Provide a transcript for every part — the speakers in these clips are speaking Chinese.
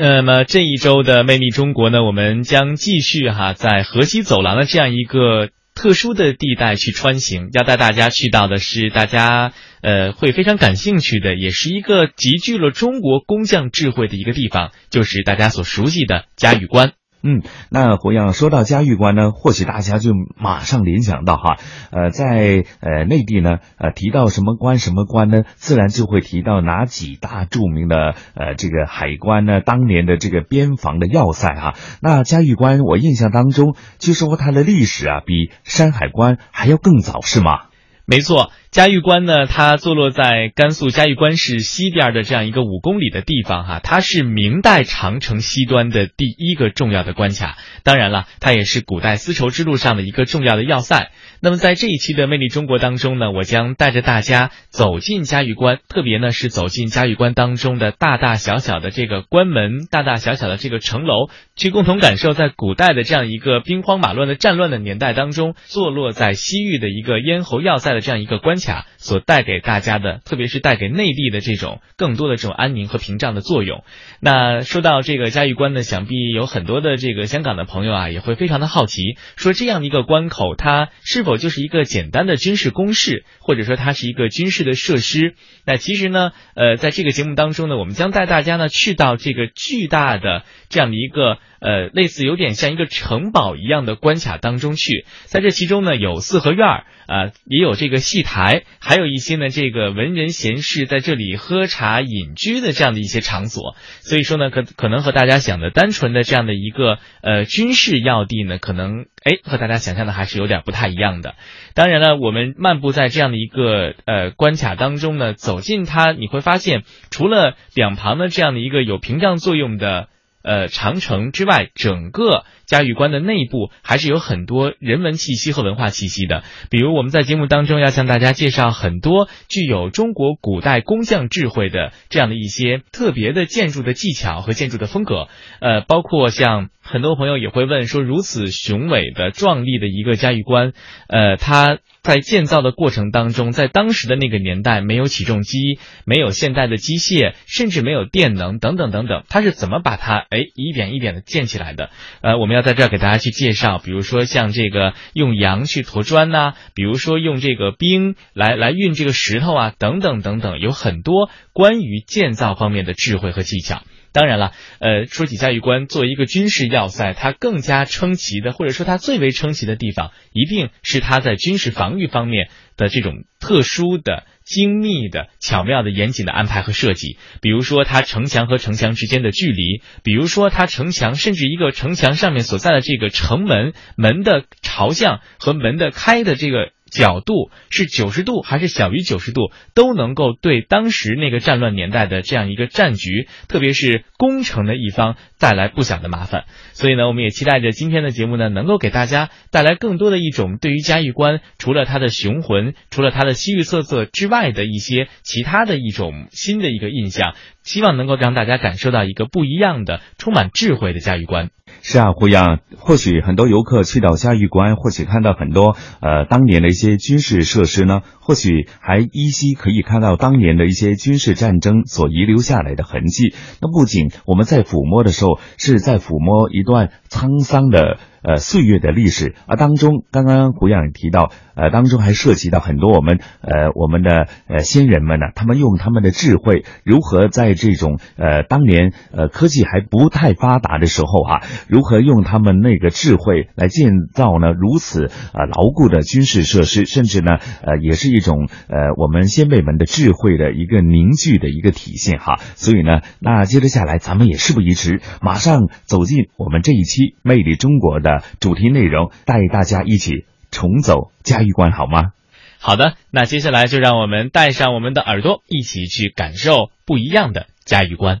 那么这一周的魅力中国呢，我们将继续哈在河西走廊的这样一个特殊的地带去穿行，要带大家去到的是大家呃会非常感兴趣的，也是一个集聚了中国工匠智慧的一个地方，就是大家所熟悉的嘉峪关。嗯，那胡杨说到嘉峪关呢，或许大家就马上联想到哈，呃，在呃内地呢，呃提到什么关什么关呢，自然就会提到哪几大著名的呃这个海关呢，当年的这个边防的要塞哈。那嘉峪关，我印象当中，据说它的历史啊，比山海关还要更早，是吗？没错。嘉峪关呢，它坐落在甘肃嘉峪关市西边的这样一个五公里的地方哈，它是明代长城西端的第一个重要的关卡。当然了，它也是古代丝绸之路上的一个重要的要塞。那么在这一期的《魅力中国》当中呢，我将带着大家走进嘉峪关，特别呢是走进嘉峪关当中的大大小小的这个关门，大大小小的这个城楼，去共同感受在古代的这样一个兵荒马乱的战乱的年代当中，坐落在西域的一个咽喉要塞的这样一个关。卡所带给大家的，特别是带给内地的这种更多的这种安宁和屏障的作用。那说到这个嘉峪关呢，想必有很多的这个香港的朋友啊，也会非常的好奇，说这样的一个关口，它是否就是一个简单的军事工事，或者说它是一个军事的设施？那其实呢，呃，在这个节目当中呢，我们将带大家呢去到这个巨大的这样的一个。呃，类似有点像一个城堡一样的关卡当中去，在这其中呢，有四合院儿啊，也有这个戏台，哎还有一些呢，这个文人闲士在这里喝茶隐居的这样的一些场所。所以说呢，可可能和大家想的单纯的这样的一个呃军事要地呢，可能哎和大家想象的还是有点不太一样的。当然了，我们漫步在这样的一个呃关卡当中呢，走进它，你会发现，除了两旁的这样的一个有屏障作用的。呃，长城之外，整个嘉峪关的内部还是有很多人文气息和文化气息的。比如，我们在节目当中要向大家介绍很多具有中国古代工匠智慧的这样的一些特别的建筑的技巧和建筑的风格。呃，包括像很多朋友也会问说，如此雄伟的、壮丽的一个嘉峪关，呃，它。在建造的过程当中，在当时的那个年代，没有起重机，没有现代的机械，甚至没有电能等等等等，它是怎么把它哎一点一点的建起来的？呃，我们要在这儿给大家去介绍，比如说像这个用羊去驮砖呐，比如说用这个冰来来运这个石头啊，等等等等，有很多关于建造方面的智慧和技巧。当然了，呃，说起嘉峪关作为一个军事要塞，它更加称奇的，或者说它最为称奇的地方，一定是它在军事防御方面的这种特殊的、精密的、巧妙的、严谨的安排和设计。比如说，它城墙和城墙之间的距离；比如说，它城墙甚至一个城墙上面所在的这个城门门的朝向和门的开的这个。角度是九十度还是小于九十度，都能够对当时那个战乱年代的这样一个战局，特别是攻城的一方带来不小的麻烦。所以呢，我们也期待着今天的节目呢，能够给大家带来更多的一种对于嘉峪关除了它的雄浑，除了它的西域特色之外的一些其他的一种新的一个印象。希望能够让大家感受到一个不一样的、充满智慧的嘉峪关。是啊，胡杨，或许很多游客去到嘉峪关，或许看到很多呃当年的一些军事设施呢，或许还依稀可以看到当年的一些军事战争所遗留下来的痕迹。那不仅我们在抚摸的时候，是在抚摸一段沧桑的。呃，岁月的历史啊，当中刚刚胡杨也提到，呃，当中还涉及到很多我们呃我们的呃先人们呢，他们用他们的智慧，如何在这种呃当年呃科技还不太发达的时候啊，如何用他们那个智慧来建造呢如此呃牢固的军事设施，甚至呢呃也是一种呃我们先辈们的智慧的一个凝聚的一个体现哈。所以呢，那接着下来咱们也事不宜迟，马上走进我们这一期《魅力中国》的。的主题内容，带大家一起重走嘉峪关，好吗？好的，那接下来就让我们带上我们的耳朵，一起去感受不一样的嘉峪关。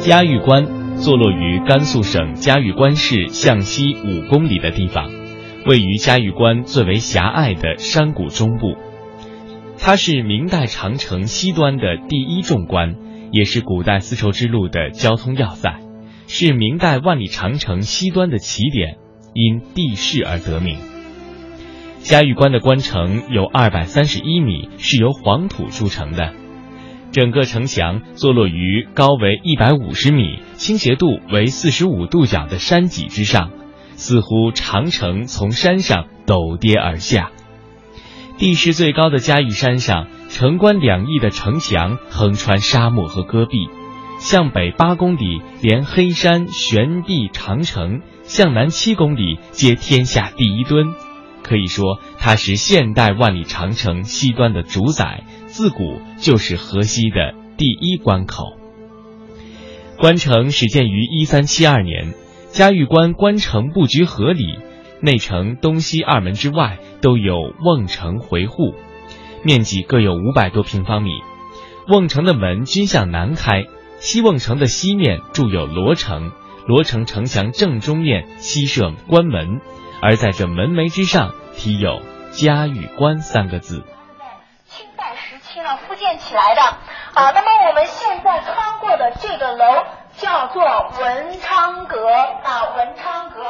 嘉峪关。坐落于甘肃省嘉峪关市向西五公里的地方，位于嘉峪关最为狭隘的山谷中部。它是明代长城西端的第一重关，也是古代丝绸之路的交通要塞，是明代万里长城西端的起点，因地势而得名。嘉峪关的关城有二百三十一米，是由黄土筑成的。整个城墙坐落于高为一百五十米、倾斜度为四十五度角的山脊之上，似乎长城从山上陡跌而下。地势最高的嘉峪山上，城关两翼的城墙横穿沙漠和戈壁，向北八公里连黑山悬壁长城，向南七公里接天下第一墩。可以说，它是现代万里长城西端的主宰，自古就是河西的第一关口。关城始建于一三七二年，嘉峪关关城布局合理，内城东西二门之外都有瓮城回护，面积各有五百多平方米。瓮城的门均向南开，西瓮城的西面筑有罗城，罗城城墙正中面西设关门。而在这门楣之上题有“嘉峪关”三个字。清代时期呢复建起来的啊。那么我们现在穿过的这个楼叫做文昌阁啊，文昌阁。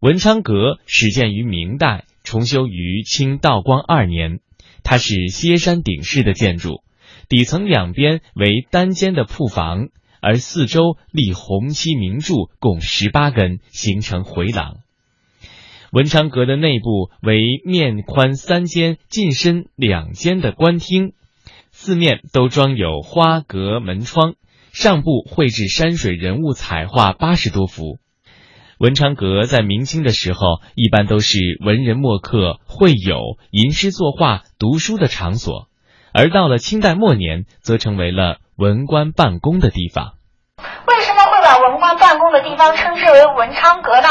文昌阁始建于明代，重修于清道光二年。它是歇山顶式的建筑，底层两边为单间的铺房，而四周立红漆明柱共十八根，形成回廊。文昌阁的内部为面宽三间、进深两间的官厅，四面都装有花格门窗，上部绘制山水人物彩画八十多幅。文昌阁在明清的时候，一般都是文人墨客会友吟诗作画、读书的场所，而到了清代末年，则成为了文官办公的地方。为什么会把文官办公的地方称之为文昌阁呢？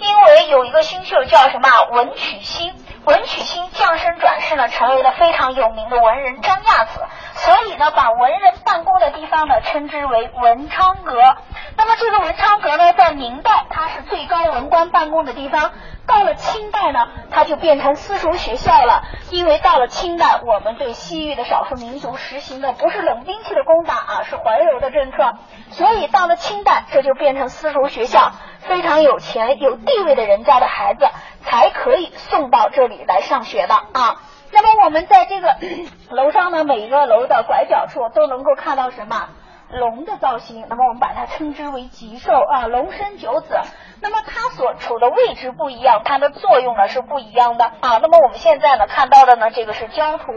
因为有一个新秀叫什么文曲星，文曲星降生转世呢，成为了非常有名的文人张亚子，所以呢，把文人办公的地方呢，称之为文昌阁。那么这个文昌阁呢，在明代它是最高文官办公的地方，到了清代呢，它就变成私塾学校了。因为到了清代，我们对西域的少数民族实行的不是冷兵器的攻打啊，是怀柔的政策，所以到了清代，这就变成私塾学校。非常有钱有地位的人家的孩子才可以送到这里来上学的啊。那么我们在这个 楼上呢，每一个楼的拐角处都能够看到什么？龙的造型，那么我们把它称之为吉兽啊，龙生九子。那么它所处的位置不一样，它的作用呢是不一样的啊。那么我们现在呢看到的呢，这个是焦图，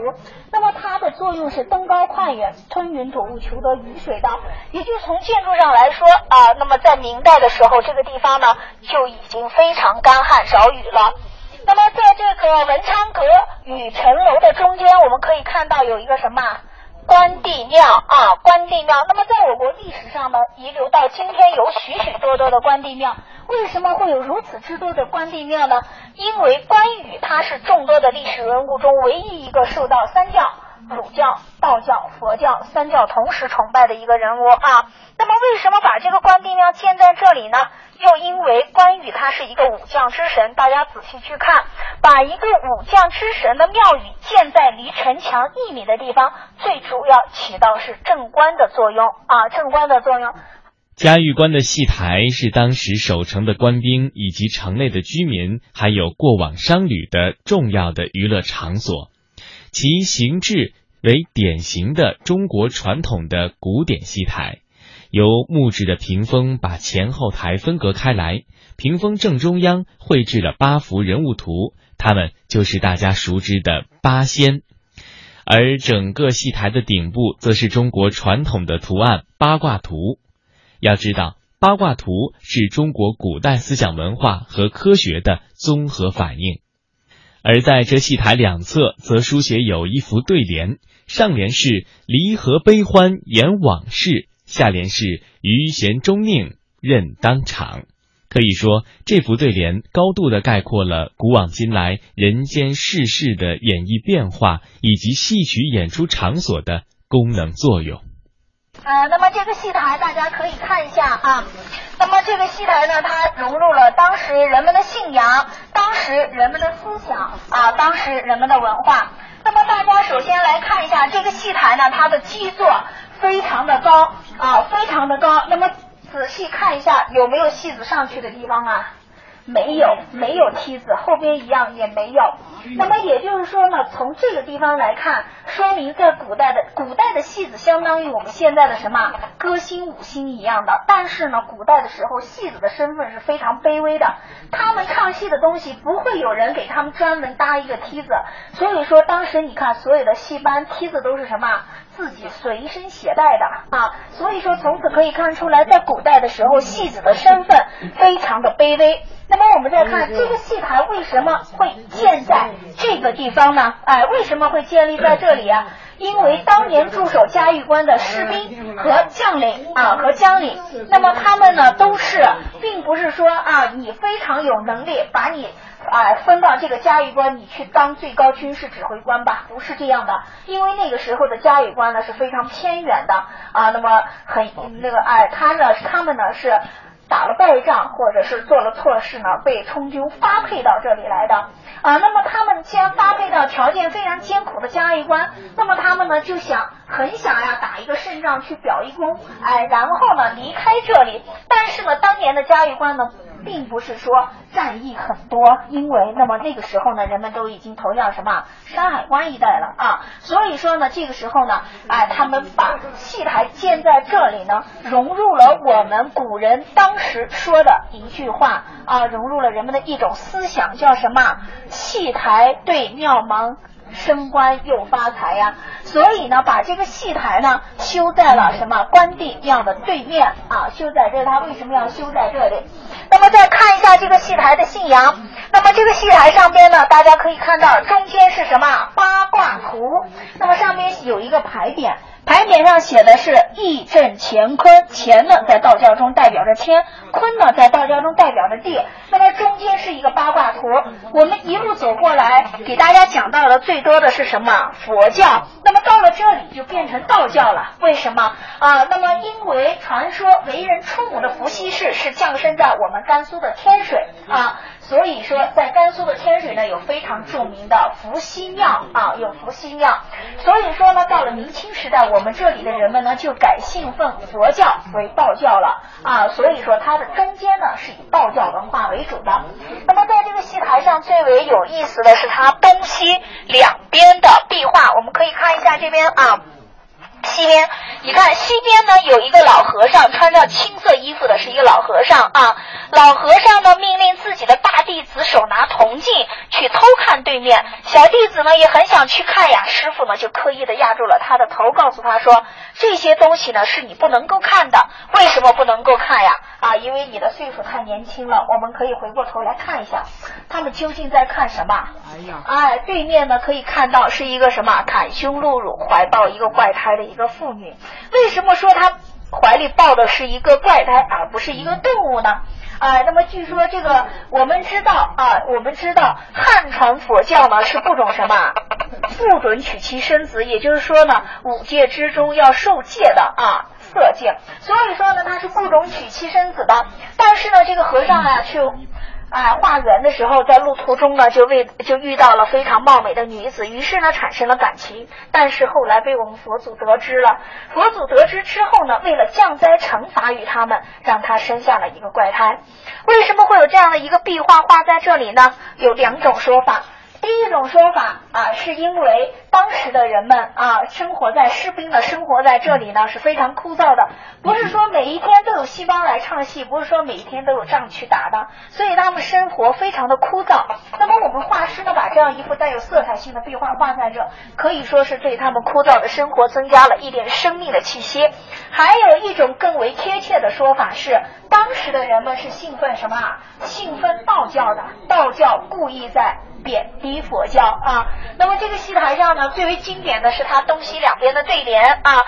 那么它的作用是登高跨远、吞云吐雾、求得雨水的。也就从建筑上来说啊，那么在明代的时候，这个地方呢就已经非常干旱少雨了。那么在这个文昌阁与城楼的中间，我们可以看到有一个什么？关帝庙啊，关帝庙。那么在我国历史上呢，遗留到今天有许许多多的关帝庙。为什么会有如此之多的关帝庙呢？因为关羽他是众多的历史人物中唯一一个受到三教。儒教、道教、佛教三教同时崇拜的一个人物啊。那么，为什么把这个关帝庙建在这里呢？又因为关羽他是一个武将之神，大家仔细去看，把一个武将之神的庙宇建在离城墙一米的地方，最主要起到是镇关的作用啊，镇关的作用。嘉峪关的戏台是当时守城的官兵以及城内的居民，还有过往商旅的重要的娱乐场所。其形制为典型的中国传统的古典戏台，由木质的屏风把前后台分隔开来，屏风正中央绘制了八幅人物图，他们就是大家熟知的八仙，而整个戏台的顶部则是中国传统的图案八卦图。要知道，八卦图是中国古代思想文化和科学的综合反应。而在这戏台两侧，则书写有一幅对联，上联是“离合悲欢言往事”，下联是“余弦终宁任当场”。可以说，这幅对联高度的概括了古往今来人间世事的演绎变化，以及戏曲演出场所的功能作用。呃，那么这个戏台大家可以看一下啊。那么这个戏台呢，它融入了当时人们的信仰，当时人们的思想啊，当时人们的文化。那么大家首先来看一下这个戏台呢，它的基座非常的高啊，非常的高。那么仔细看一下，有没有戏子上去的地方啊？没有，没有梯子，后边一样也没有。那么也就是说呢，从这个地方来看，说明在古代的古代的戏子相当于我们现在的什么歌星、舞星一样的。但是呢，古代的时候戏子的身份是非常卑微的，他们唱戏的东西不会有人给他们专门搭一个梯子。所以说当时你看所有的戏班梯子都是什么自己随身携带的啊。所以说从此可以看出来，在古代的时候戏子的身份非常的卑微。那么我们再看这个戏台为什么会建在这个地方呢？哎，为什么会建立在这里啊？因为当年驻守嘉峪关的士兵和将领啊和将领，那么他们呢都是，并不是说啊你非常有能力，把你啊分到这个嘉峪关，你去当最高军事指挥官吧，不是这样的。因为那个时候的嘉峪关呢是非常偏远的啊，那么很那个哎，他呢他们呢是。打了败仗，或者是做了错事呢，被充军发配到这里来的啊。那么他们既然发配到条件非常艰苦的嘉峪关，那么他们呢就想很想呀打一个胜仗去表一功，哎，然后呢离开这里。但是呢，当年的嘉峪关呢。并不是说战役很多，因为那么那个时候呢，人们都已经投向什么山海关一带了啊，所以说呢，这个时候呢，哎，他们把戏台建在这里呢，融入了我们古人当时说的一句话啊，融入了人们的一种思想，叫什么？戏台对庙门。升官又发财呀，所以呢，把这个戏台呢修在了什么关帝庙的对面啊？修在这，他为什么要修在这里？那么再看一下这个戏台的信仰，那么这个戏台上边呢，大家可以看到中间是什么八卦图，那么上面有一个牌匾。牌匾上写的是义正乾坤，乾呢在道教中代表着天，坤呢在道教中代表着地。那么中间是一个八卦图。我们一路走过来，给大家讲到的最多的是什么？佛教。那么到了这里就变成道教了。为什么啊？那么因为传说为人出母的伏羲氏是降生在我们甘肃的天水啊。所以说，在甘肃的天水呢，有非常著名的伏羲庙啊，有伏羲庙。所以说呢，到了明清时代，我们这里的人们呢，就改信奉佛教为道教了啊。所以说，它的中间呢，是以道教文化为主的。那么，在这个戏台上最为有意思的是它东西两边的壁画，我们可以看一下这边啊。西边，你看西边呢有一个老和尚，穿着青色衣服的是一个老和尚啊。老和尚呢命令自己的大弟子手拿铜镜去偷看对面，小弟子呢也很想去看呀。师傅呢就刻意的压住了他的头，告诉他说这些东西呢是你不能够看的。为什么不能够看呀？啊，因为你的岁数太年轻了。我们可以回过头来看一下，他们究竟在看什么？哎呀，哎，对面呢可以看到是一个什么袒胸露乳，怀抱一个怪胎的一。一个妇女，为什么说她怀里抱的是一个怪胎，而不是一个动物呢？啊，那么据说这个我们知道啊，我们知道汉传佛教呢是不准什么，不准娶妻生子，也就是说呢，五戒之中要受戒的啊，色戒，所以说呢，他是不准娶妻生子的。但是呢，这个和尚啊，却。啊，化缘的时候，在路途中呢，就为就遇到了非常貌美的女子，于是呢，产生了感情。但是后来被我们佛祖得知了，佛祖得知之后呢，为了降灾惩罚于他们，让他生下了一个怪胎。为什么会有这样的一个壁画画在这里呢？有两种说法。第一种说法啊，是因为当时的人们啊，生活在士兵的生活在这里呢是非常枯燥的，不是说每一天都有戏班来唱戏，不是说每一天都有仗去打的，所以他们生活非常的枯燥。那么我们画师呢，把这样一幅带有色彩性的壁画画在这，可以说是对他们枯燥的生活增加了一点生命的气息。还有一种更为贴切的说法是，当时的人们是信奉什么啊？信奉道教的，道教故意在。贬低佛教啊，那么这个戏台上呢，最为经典的是它东西两边的对联啊，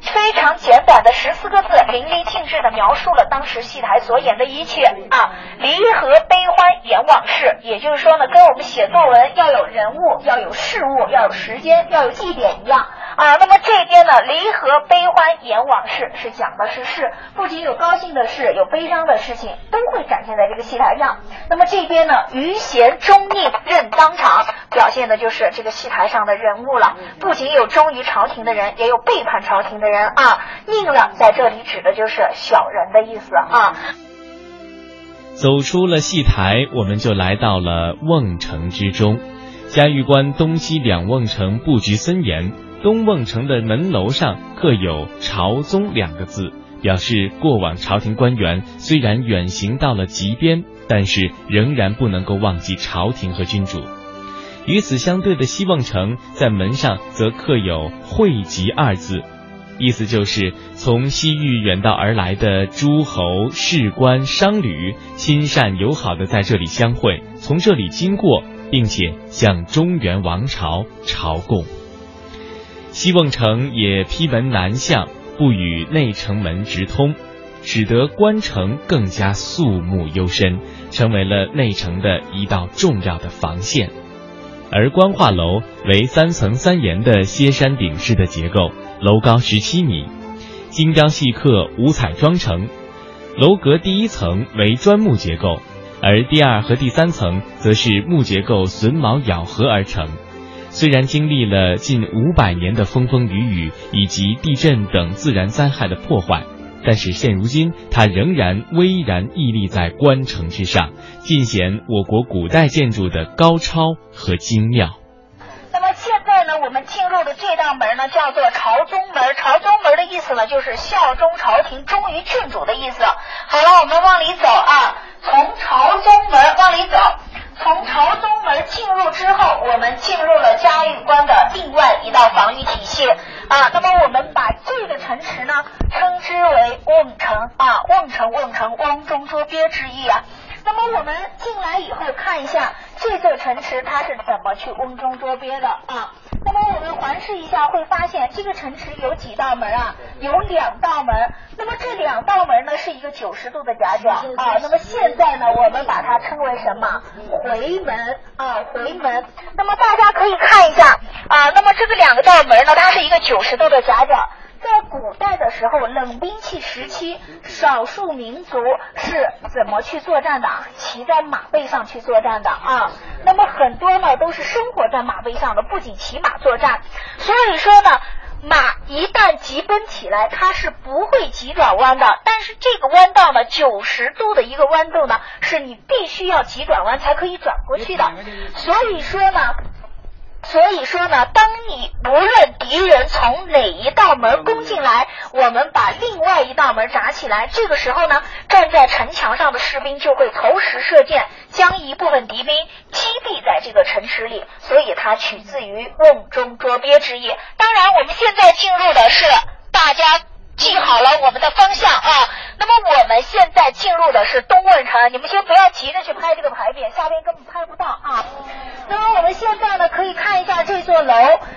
非常简短的十四个字，淋漓尽致的描述了当时戏台所演的一切啊，离合悲欢演往事，也就是说呢，跟我们写作文要有人物、要有事物、要有时间、要有地点一样啊。那么这边呢，离合悲欢演往事，是讲的是事，不仅有高兴的事，有悲伤的事情，都会展现在这个戏台上。那么这边呢，余弦忠佞任当场，表现的就是这个戏台上的人物了。不仅有忠于朝廷的人，也有背叛朝廷的人啊。宁了，在这里指的就是小人的意思啊。走出了戏台，我们就来到了瓮城之中。嘉峪关东西两瓮城布局森严，东瓮城的门楼上刻有“朝宗”两个字，表示过往朝廷官员虽然远行到了极边，但是仍然不能够忘记朝廷和君主。与此相对的西瓮城，在门上则刻有“会集”二字。意思就是从西域远道而来的诸侯、士官、商旅，亲善友好的在这里相会，从这里经过，并且向中原王朝朝贡。西瓮城也披门南向，不与内城门直通，使得关城更加肃穆幽深，成为了内城的一道重要的防线。而官化楼为三层三檐的歇山顶式的结构。楼高十七米，精雕细刻，五彩妆成。楼阁第一层为砖木结构，而第二和第三层则是木结构榫卯咬合而成。虽然经历了近五百年的风风雨雨以及地震等自然灾害的破坏，但是现如今它仍然巍然屹立在关城之上，尽显我国古代建筑的高超和精妙。那么现在呢我们进入的这道门呢，叫做朝宗门。朝宗门的意思呢，就是效忠朝廷、忠于郡主的意思。好了，我们往里走啊，从朝宗门往里走。从朝宗门进入之后，我们进入了嘉峪关的另外一道防御体系啊。那么，我们把这个城池呢，称之为瓮城啊。瓮城，瓮城，瓮中捉鳖之意啊。那么，我们进来以后看一下这座城池，它是怎么去瓮中捉鳖的啊？那么我们环视一下，会发现这个城池有几道门啊？有两道门。那么这两道门呢，是一个九十度的夹角啊。那么现在呢，我们把它称为什么？回门啊，回门。那么大家可以看一下啊，那么这个两个道门呢，它是一个九十度的夹角。在古代的时候，冷兵器时期，少数民族是怎么去作战的？骑在马背上去作战的啊。那么很多呢，都是生活在马背上的，不仅骑马作战。所以说呢，马一旦急奔起来，它是不会急转弯的。但是这个弯道呢，九十度的一个弯度呢，是你必须要急转弯才可以转过去的。所以说呢。所以说呢，当你无论敌人从哪一道门攻进来，我们把另外一道门闸起来，这个时候呢，站在城墙上的士兵就会投石射箭，将一部分敌兵击毙在这个城池里。所以它取自于瓮中捉鳖之意。当然，我们现在进入的是大家记好了我们的方向啊。那么我们现在进入的是东问城，你们先不要急着去拍这个牌匾，下边根本拍不到啊。那么我们现在呢，可以看一下这座楼。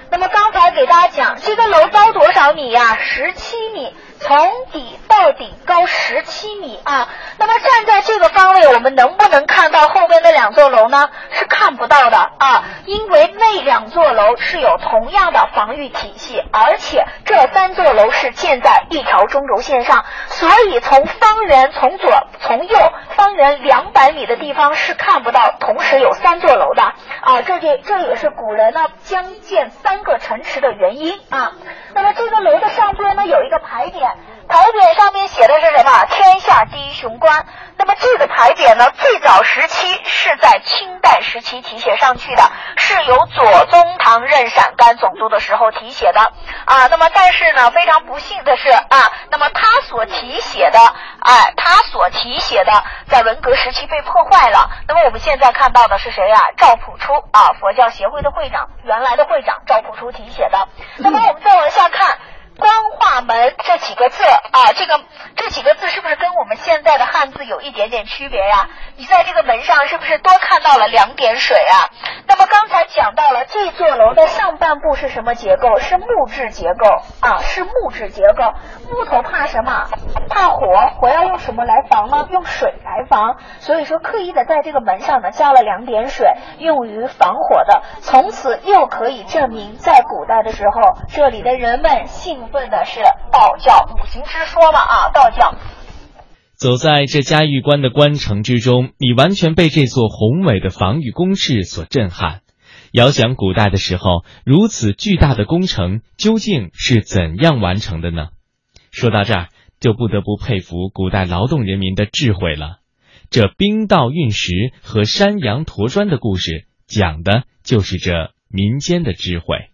那么刚才给大家讲，这个楼高多少米呀？十七米。从底到顶高十七米啊！那么站在这个方位，我们能不能看到后边的两座楼呢？是看不到的啊，因为那两座楼是有同样的防御体系，而且这三座楼是建在一条中轴线上，所以从方圆从左从右方圆两百米的地方是看不到同时有三座楼的啊！这这这也是古人呢将建三个城池的原因啊。那么这个楼的上边呢有一个牌匾。牌匾上面写的是什么？天下第一雄关。那么这个牌匾呢，最早时期是在清代时期题写上去的，是由左宗棠任陕甘总督的时候题写的啊。那么但是呢，非常不幸的是啊，那么他所题写的，哎，他所题写的在文革时期被破坏了。那么我们现在看到的是谁呀？赵朴初啊，佛教协会的会长，原来的会长赵朴初题写的。那么我们再往下看。光化门这几个字啊，这个这几个字是不是跟我们现在的汉字有一点点区别呀？你在这个门上是不是多看到了两点水啊？那么刚才讲到了这座楼的上半部是什么结构？是木质结构啊，是木质结构。木头怕什么？怕火，火要用什么来防呢？用水来防。所以说，刻意的在这个门上呢加了两点水，用于防火的。从此又可以证明，在古代的时候，这里的人们信问的是道教。五行之说嘛啊，道教。走在这嘉峪关的关城之中，你完全被这座宏伟的防御工事所震撼。遥想古代的时候，如此巨大的工程究竟是怎样完成的呢？说到这儿，就不得不佩服古代劳动人民的智慧了。这冰道运石和山羊驮砖的故事，讲的就是这民间的智慧。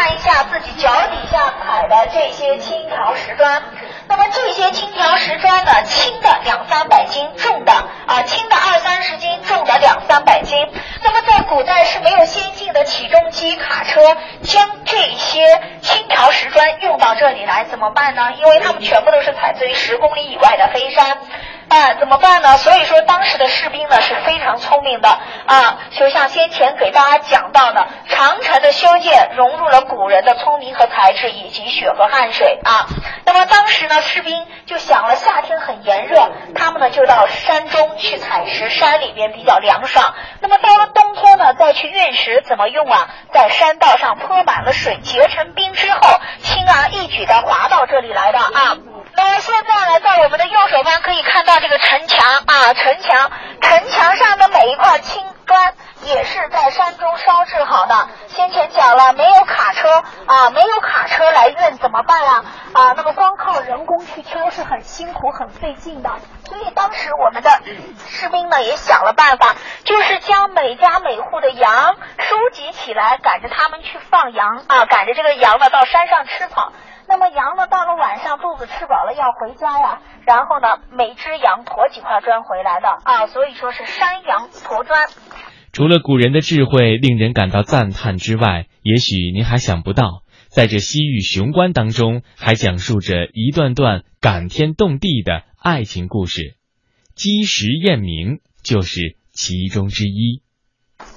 看一下自己脚底下踩的这些青条石砖。那么这些青条石砖呢，轻的两三百斤，重的啊轻的二三十斤，重的两三百斤。那么在古代是没有先进的起重机、卡车，将这些青条石砖用到这里来怎么办呢？因为他们全部都是采自于十公里以外的黑山。啊，怎么办呢？所以说，当时的士兵呢是非常聪明的啊，就像先前给大家讲到的，长城的修建融入了古人的聪明和才智，以及血和汗水啊。那么当时呢，士兵就想了，夏天很炎热，他们呢就到山中去采石，山里边比较凉爽。那么到了冬天呢，再去运石，怎么用啊？在山道上泼满了水，结成冰之后，轻而易举的滑到这里来的啊。那么现在呢，在我们的右手方可以看到这个城墙啊，城墙，城墙上的每一块青砖也是在山中烧制好的。先前讲了，没有卡车啊，没有卡车来运怎么办啊？啊，那么光靠人工去挑是很辛苦、很费劲的。所以当时我们的士兵呢也想了办法，就是将每家每户的羊收集起来，赶着他们去放羊啊，赶着这个羊呢到山上吃草。那么羊呢，到了晚上肚子吃饱了要回家呀，然后呢，每只羊驮几块砖回来的啊，所以说是山羊驮砖。除了古人的智慧令人感到赞叹之外，也许您还想不到，在这西域雄关当中，还讲述着一段段感天动地的爱情故事，鸡石验明就是其中之一。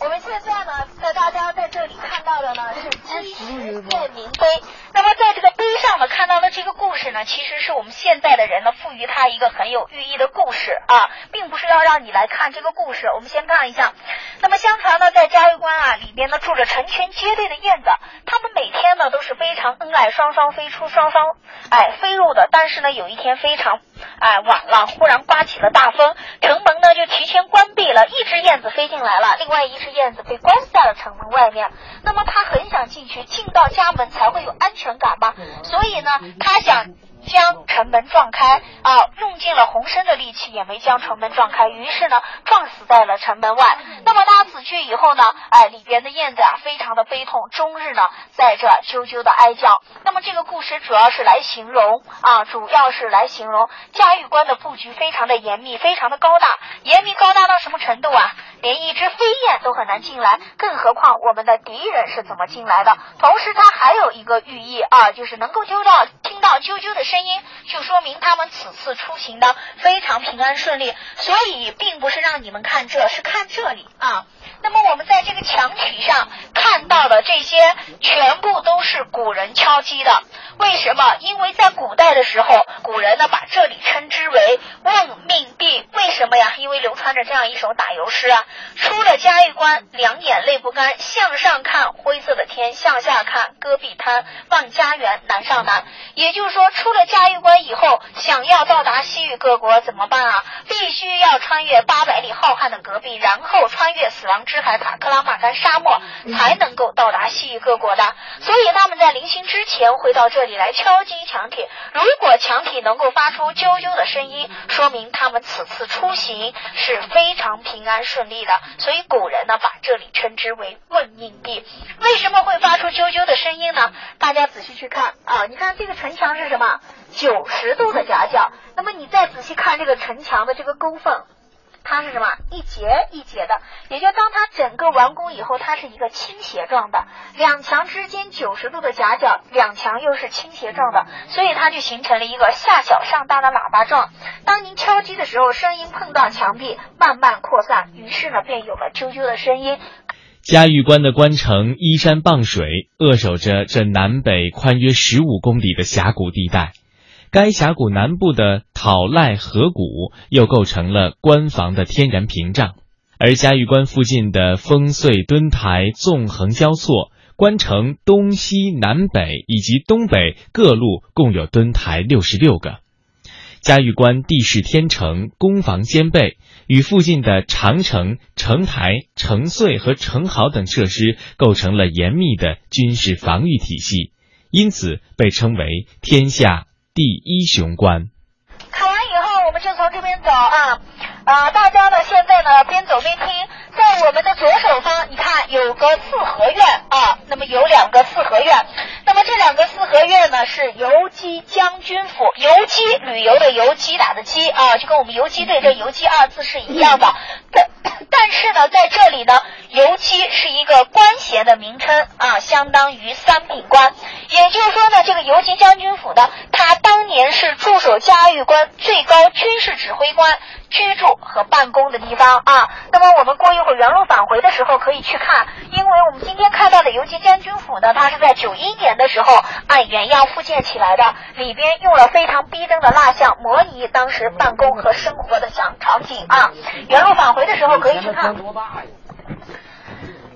我们现在呢，在大家在这里看到的呢是鸡石验明碑。那么在这个碑上呢，看到的这个故事呢，其实是我们现在的人呢赋予它一个很有寓意的故事啊，并不是要让你来看这个故事。我们先看一下，那么相传呢，在嘉峪关啊里边呢住着成群结队的燕子，它们每天呢都是非常恩爱，双双飞出，双双哎飞入的。但是呢，有一天非常哎晚了，忽然刮起了大风，城门呢就提前关闭了，一只燕子飞进来了，另外一只燕子被关在了城门外面。那么它很想进去，进到家门才会有安全。全感吗，所以呢，他想将城门撞开啊，用尽了浑身的力气也没将城门撞开，于是呢，撞死在了城门外。那么他死去以后呢，哎，里边的燕子啊，非常的悲痛，终日呢，在这啾啾的哀叫。那么这个故事主要是来形容啊，主要是来形容嘉峪关的布局非常的严密，非常的高大，严密高大到什么程度啊？连一只飞燕都很难进来，更何况我们的敌人是怎么进来的？同时，它还有一个寓意啊，就是能够揪到听到啾啾的声音，就说明他们此次出行的非常平安顺利。所以，并不是让你们看这，是看这里啊。那么，我们在这个墙体上看到的这些，全部都是古人敲击的。为什么？因为在古代的时候，古人呢把这里称之为问命壁。为什么呀？因为流传着这样一首打油诗啊：出了嘉峪关，两眼泪不干，向上看灰色的天，向下看戈壁滩，望家园难上难。也就是说，出了嘉峪关以后，想要到达西域各国怎么办啊？必须要穿越八百里浩瀚的戈壁，然后穿越死亡亡之海塔克拉玛干沙漠，才能够到达西域各国的。所以他们在临行之前会到这。这里来敲击墙体，如果墙体能够发出啾啾的声音，说明他们此次出行是非常平安顺利的。所以古人呢把这里称之为问命地。为什么会发出啾啾的声音呢？大家仔细去看啊，你看这个城墙是什么？九十度的夹角。那么你再仔细看这个城墙的这个沟缝。它是什么一节一节的，也就当它整个完工以后，它是一个倾斜状的，两墙之间九十度的夹角，两墙又是倾斜状的，所以它就形成了一个下小上大的喇叭状。当您敲击的时候，声音碰到墙壁，慢慢扩散，于是呢，便有了啾啾的声音。嘉峪关的关城依山傍水，扼守着这南北宽约十五公里的峡谷地带。该峡谷南部的讨赖河谷又构成了关防的天然屏障，而嘉峪关附近的烽燧墩台纵横交错，关城东西南北以及东北各路共有墩台六十六个。嘉峪关地势天成，攻防兼备，与附近的长城、城台、城隧和城壕等设施构成了严密的军事防御体系，因此被称为天下。第一雄关。考完以后，我们就从这边走啊啊！大家呢，现在呢边走边听，在我们的左手方，你看有个四合院啊，那么有两个四合院，那么这两个四合院呢是游击将军府，游击旅游的游击打的击啊，就跟我们游击队这游击二字是一样的。但 但是呢，在这里呢，游击是一个官衔的名称啊，相当于三品官。也就是说呢，这个游击将军府呢，它当年是驻守嘉峪关最高军事指挥官居住和办公的地方啊。那么我们过一会儿原路返回的时候可以去看，因为我们今天看到的游击将军府呢，它是在九一年的时候按原样复建起来的，里边用了非常逼真的蜡像，模拟当时办公和生活的想场景啊。原路返回的时候可以去看。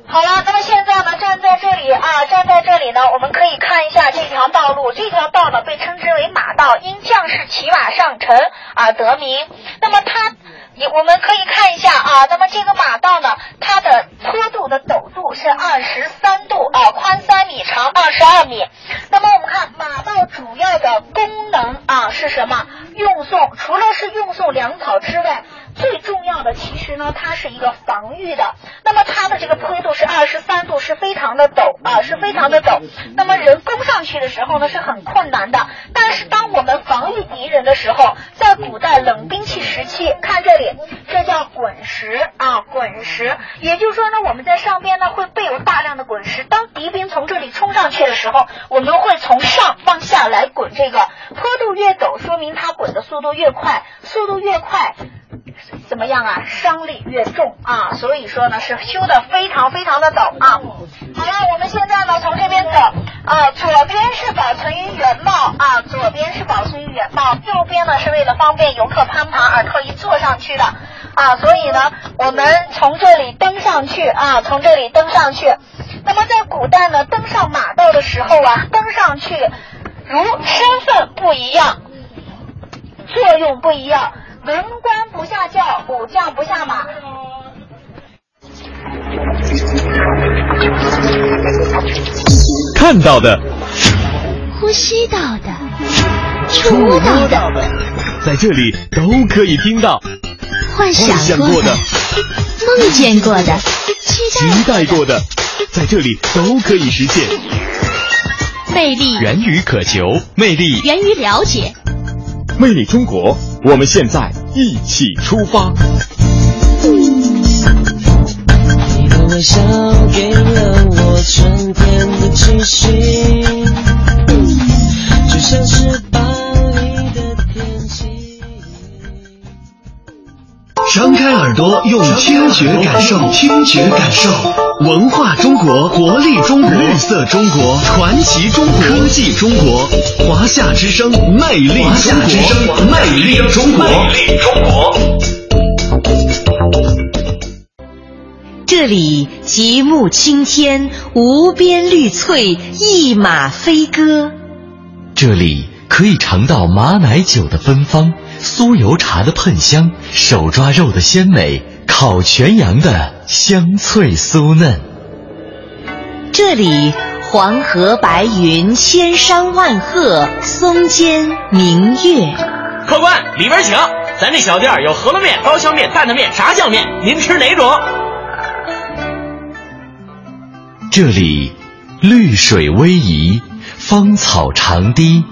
好了，那么现在呢，站在这里啊，站在这里呢，我们可以看一下这条道路。这条道呢，被称之为马道，因将士骑马上城而得名。那么它，你我们可以看一下啊，那么这个马道呢，它的坡度的陡度是二十三度啊，宽三米，长二十二米。那么我们看马道主要的功能啊是什么？运送，除了是运送粮草之外。最重要的其实呢，它是一个防御的。那么它的这个坡度是二十三度，是非常的陡啊，是非常的陡。那么人攻上去的时候呢，是很困难的。但是当我们防御敌人的时候，在古代冷兵器时期，看这里，这叫滚石啊，滚石。也就是说呢，我们在上边呢会备有大量的滚石。当敌兵从这里冲上去的时候，我们会从上往下来滚。这个坡度越陡，说明它滚的速度越快，速度越快。怎么样啊？伤力越重啊，所以说呢是修的非常非常的陡啊。好了，我们现在呢从这边走啊，左边是保存于原貌啊，左边是保存于原貌，右边呢是为了方便游客攀爬而特意坐上去的啊，所以呢我们从这里登上去啊，从这里登上去。那么在古代呢，登上马道的时候啊，登上去如身份不一样，作用不一样。文官不下轿，武将不下马。看到的，呼吸到的，触到的，在这里都可以听到。幻想过的，梦见过的，期待过的，在这里都可以实现。魅力源于渴求，魅力源于了解。魅力中国，我们现在一起出发。你的微笑给了我春天的气息，就像是巴黎的天气。张开耳朵，用听觉感受，听觉感受文化中国，活力中国，绿色中国，传奇中国，科技中国，华夏之声，魅力中国，华夏之声，魅力中国，魅力中国。这里极目青天，无边绿翠，一马飞歌。这里可以尝到马奶酒的芬芳。酥油茶的喷香，手抓肉的鲜美，烤全羊的香脆酥嫩。这里黄河白云，千山万壑，松间明月。客官，里边请。咱这小店有饸饹面、刀削面、担担面、炸酱面，您吃哪种？这里绿水逶迤，芳草长堤，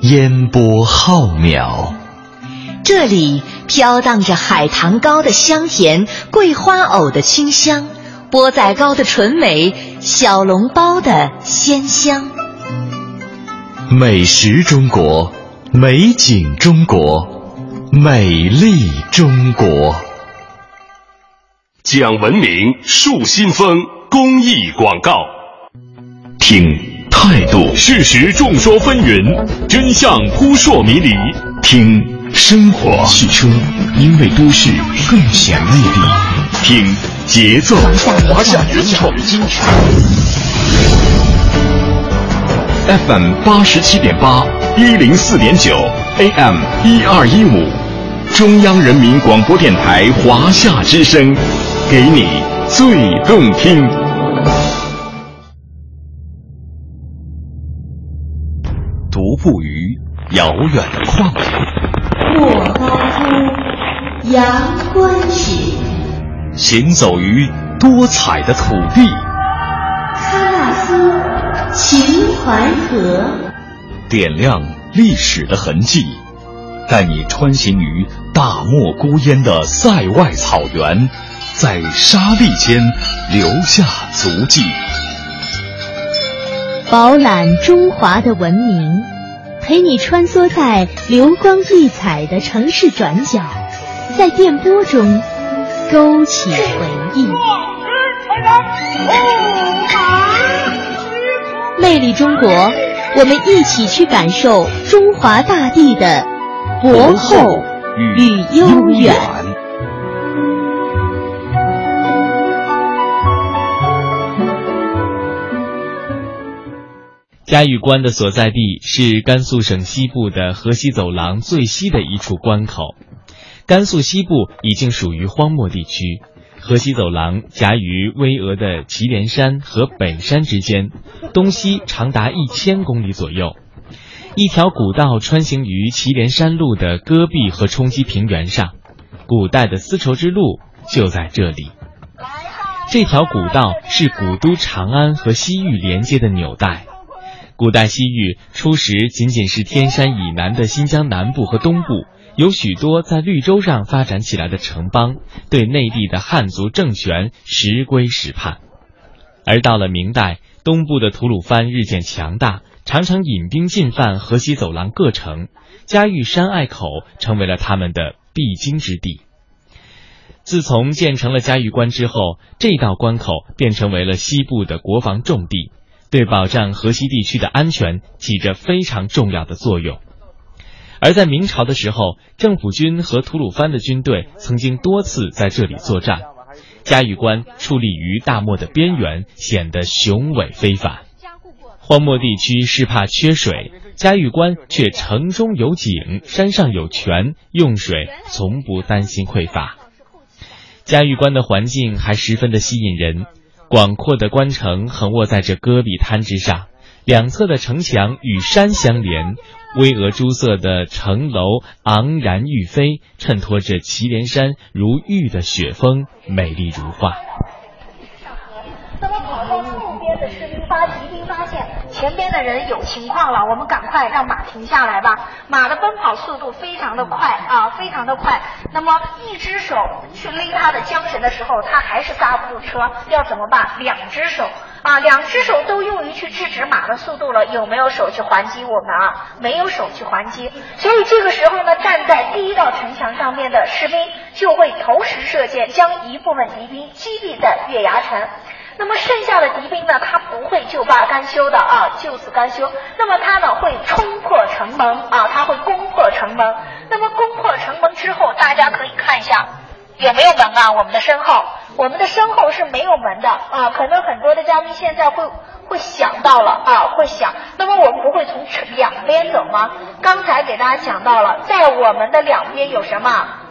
烟波浩渺。这里飘荡着海棠糕的香甜，桂花藕的清香，钵仔糕的纯美，小笼包的鲜香。美食中国，美景中国，美丽中国。讲文明树新风公益广告，听。态度，事实众说纷纭，真相扑朔迷离。听生活汽车，因为都市更显魅力。听节奏，华夏原创金曲。FM 八十七点八，一零四点九，AM 一二一五，中央人民广播电台华夏之声，给你最动听。独步于遥远的旷野，莫高窟阳关雪，行走于多彩的土地，喀纳斯秦淮河，点亮历史的痕迹，带你穿行于大漠孤烟的塞外草原，在沙砾间留下足迹。饱览中华的文明，陪你穿梭在流光溢彩的城市转角，在电波中勾起回忆。魅力中国，我们一起去感受中华大地的博厚与悠远。嘉峪关的所在地是甘肃省西部的河西走廊最西的一处关口。甘肃西部已经属于荒漠地区，河西走廊夹于巍峨的祁连山和北山之间，东西长达一千公里左右。一条古道穿行于祁连山路的戈壁和冲积平原上，古代的丝绸之路就在这里。这条古道是古都长安和西域连接的纽带。古代西域初时仅仅是天山以南的新疆南部和东部，有许多在绿洲上发展起来的城邦，对内地的汉族政权时归时叛。而到了明代，东部的吐鲁番日渐强大，常常引兵进犯河西走廊各城，嘉峪山隘口成为了他们的必经之地。自从建成了嘉峪关之后，这道关口便成为了西部的国防重地。对保障河西地区的安全起着非常重要的作用。而在明朝的时候，政府军和吐鲁番的军队曾经多次在这里作战。嘉峪关矗立于大漠的边缘，显得雄伟非凡。荒漠地区是怕缺水，嘉峪关却城中有井，山上有泉，用水从不担心匮乏。嘉峪关的环境还十分的吸引人。广阔的关城横卧在这戈壁滩之上，两侧的城墙与山相连，巍峨朱色的城楼昂然欲飞，衬托着祁连山如玉的雪峰，美丽如画。发敌兵发现前边的人有情况了，我们赶快让马停下来吧。马的奔跑速度非常的快啊，非常的快。那么一只手去勒他的缰绳的时候，他还是刹不住车，要怎么办？两只手啊，两只手都用于去制止马的速度了，有没有手去还击我们啊？没有手去还击。所以这个时候呢，站在第一道城墙上面的士兵就会投石射箭，将一部分敌兵击毙在月牙城。那么剩下的敌兵呢，他不会就罢甘休的啊，就此甘休。那么他呢会冲破城门啊，他会攻破城门。那么攻破城门之后，大家可以看一下有没有门啊？我们的身后，我们的身后是没有门的啊。可能很多的嘉宾现在会会想到了啊，会想，那么我们不会从两边走吗？刚才给大家讲到了，在我们的两边有什么？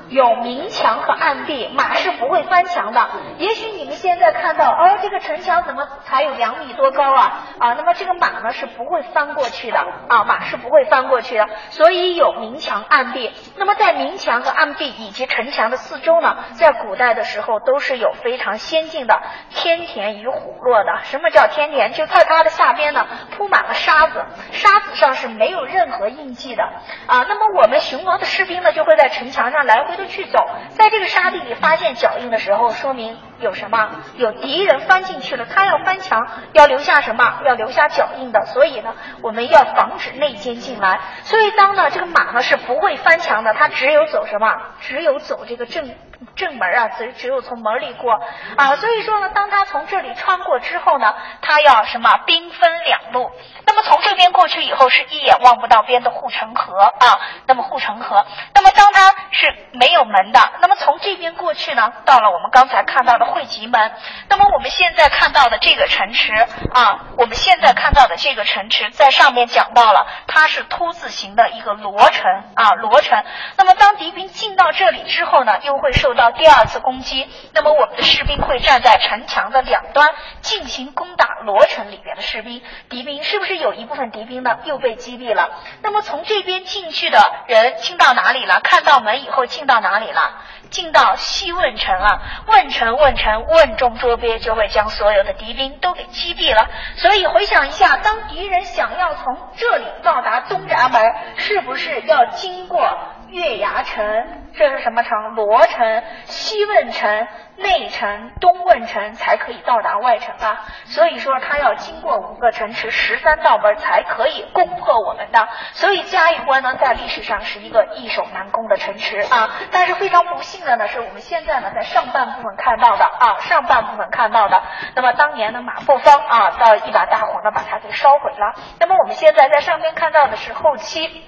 有明墙和暗壁，马是不会翻墙的。也许你们现在看到，哦，这个城墙怎么才有两米多高啊？啊，那么这个马呢是不会翻过去的啊，马是不会翻过去的。所以有明墙暗壁。那么在明墙和暗壁以及城墙的四周呢，在古代的时候都是有非常先进的天田与虎落的。什么叫天田？就在它的下边呢铺满了沙子，沙子上是没有任何印记的啊。那么我们巡逻的士兵呢就会在城墙上来回。的去走，在这个沙地里发现脚印的时候，说明有什么？有敌人翻进去了，他要翻墙，要留下什么？要留下脚印的。所以呢，我们要防止内奸进来。所以当呢，这个马呢是不会翻墙的，它只有走什么？只有走这个正。正门啊，只只有从门里过啊，所以说呢，当他从这里穿过之后呢，他要什么兵分两路。那么从这边过去以后，是一眼望不到边的护城河啊。那么护城河，那么当他是没有门的，那么从这边过去呢，到了我们刚才看到的汇集门。那么我们现在看到的这个城池啊，我们现在看到的这个城池，在上面讲到了，它是凸字形的一个罗城啊，罗城。那么当敌兵进到这里之后呢，又会受到第二次攻击，那么我们的士兵会站在城墙的两端进行攻打罗城里边的士兵。敌兵是不是有一部分敌兵呢又被击毙了？那么从这边进去的人进到哪里了？看到门以后进到哪里了？进到西汶城了。汶城，汶城，汶中捉鳖，就会将所有的敌兵都给击毙了。所以回想一下，当敌人想要从这里到达东闸门，是不是要经过？月牙城，这是什么城？罗城、西汶城、内城、东汶城才可以到达外城啊。所以说，他要经过五个城池、十三道门才可以攻破我们的。所以嘉峪关呢，在历史上是一个易守难攻的城池啊。但是非常不幸的呢，是我们现在呢在上半部分看到的啊，上半部分看到的。那么当年的马步芳啊，到一把大火呢把它给烧毁了。那么我们现在在上边看到的是后期。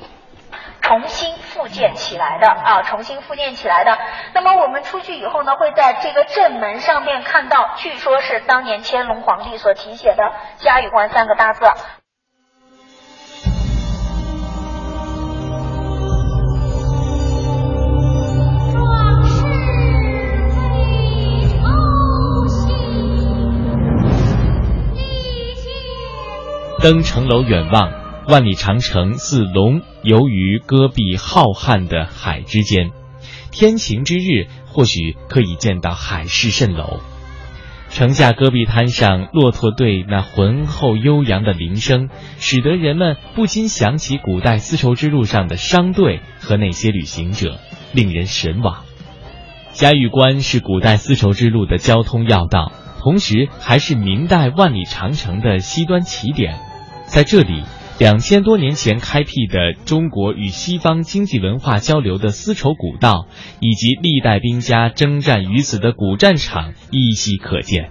重新复建起来的啊，重新复建起来的。那么我们出去以后呢，会在这个正门上面看到，据说是当年乾隆皇帝所题写的“嘉峪关”三个大字。登城楼远望。万里长城似龙游于戈壁浩瀚的海之间，天晴之日或许可以见到海市蜃楼。城下戈壁滩上骆驼队那浑厚悠扬的铃声，使得人们不禁想起古代丝绸之路上的商队和那些旅行者，令人神往。嘉峪关是古代丝绸之路的交通要道，同时还是明代万里长城的西端起点，在这里。两千多年前开辟的中国与西方经济文化交流的丝绸古道，以及历代兵家征战于此的古战场依稀可见。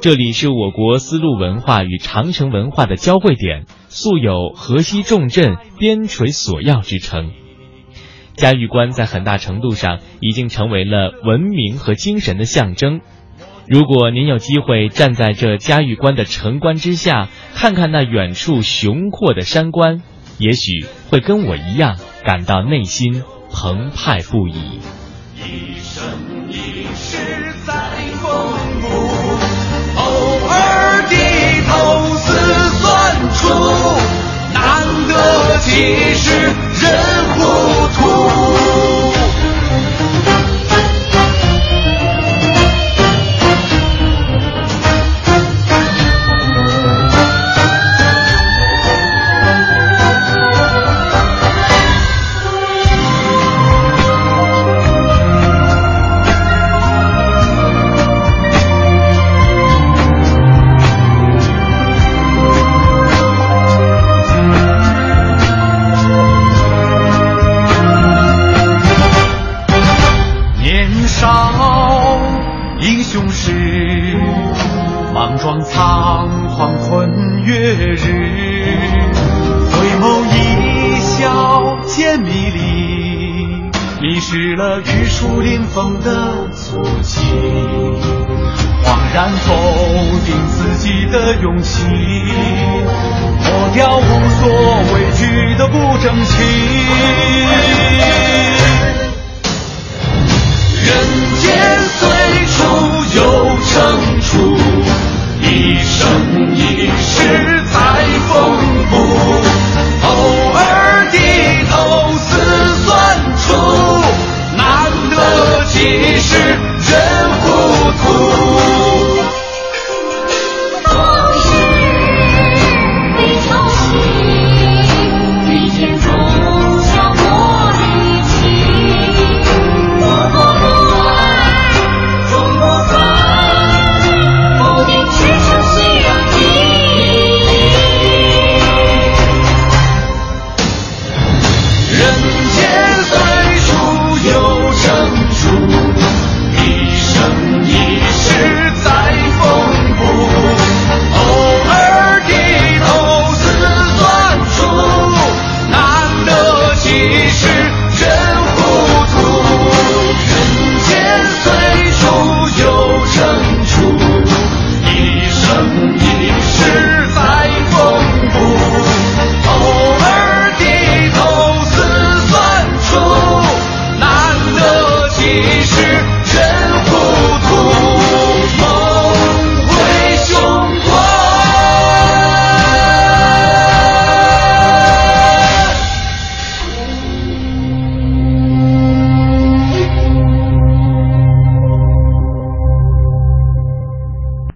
这里是我国丝路文化与长城文化的交汇点，素有“河西重镇、边陲锁要”之称。嘉峪关在很大程度上已经成为了文明和精神的象征。如果您有机会站在这嘉峪关的城关之下，看看那远处雄阔的山关，也许会跟我一样感到内心澎湃不已。一生一世在风骨，偶尔低头思算处，难得几时人糊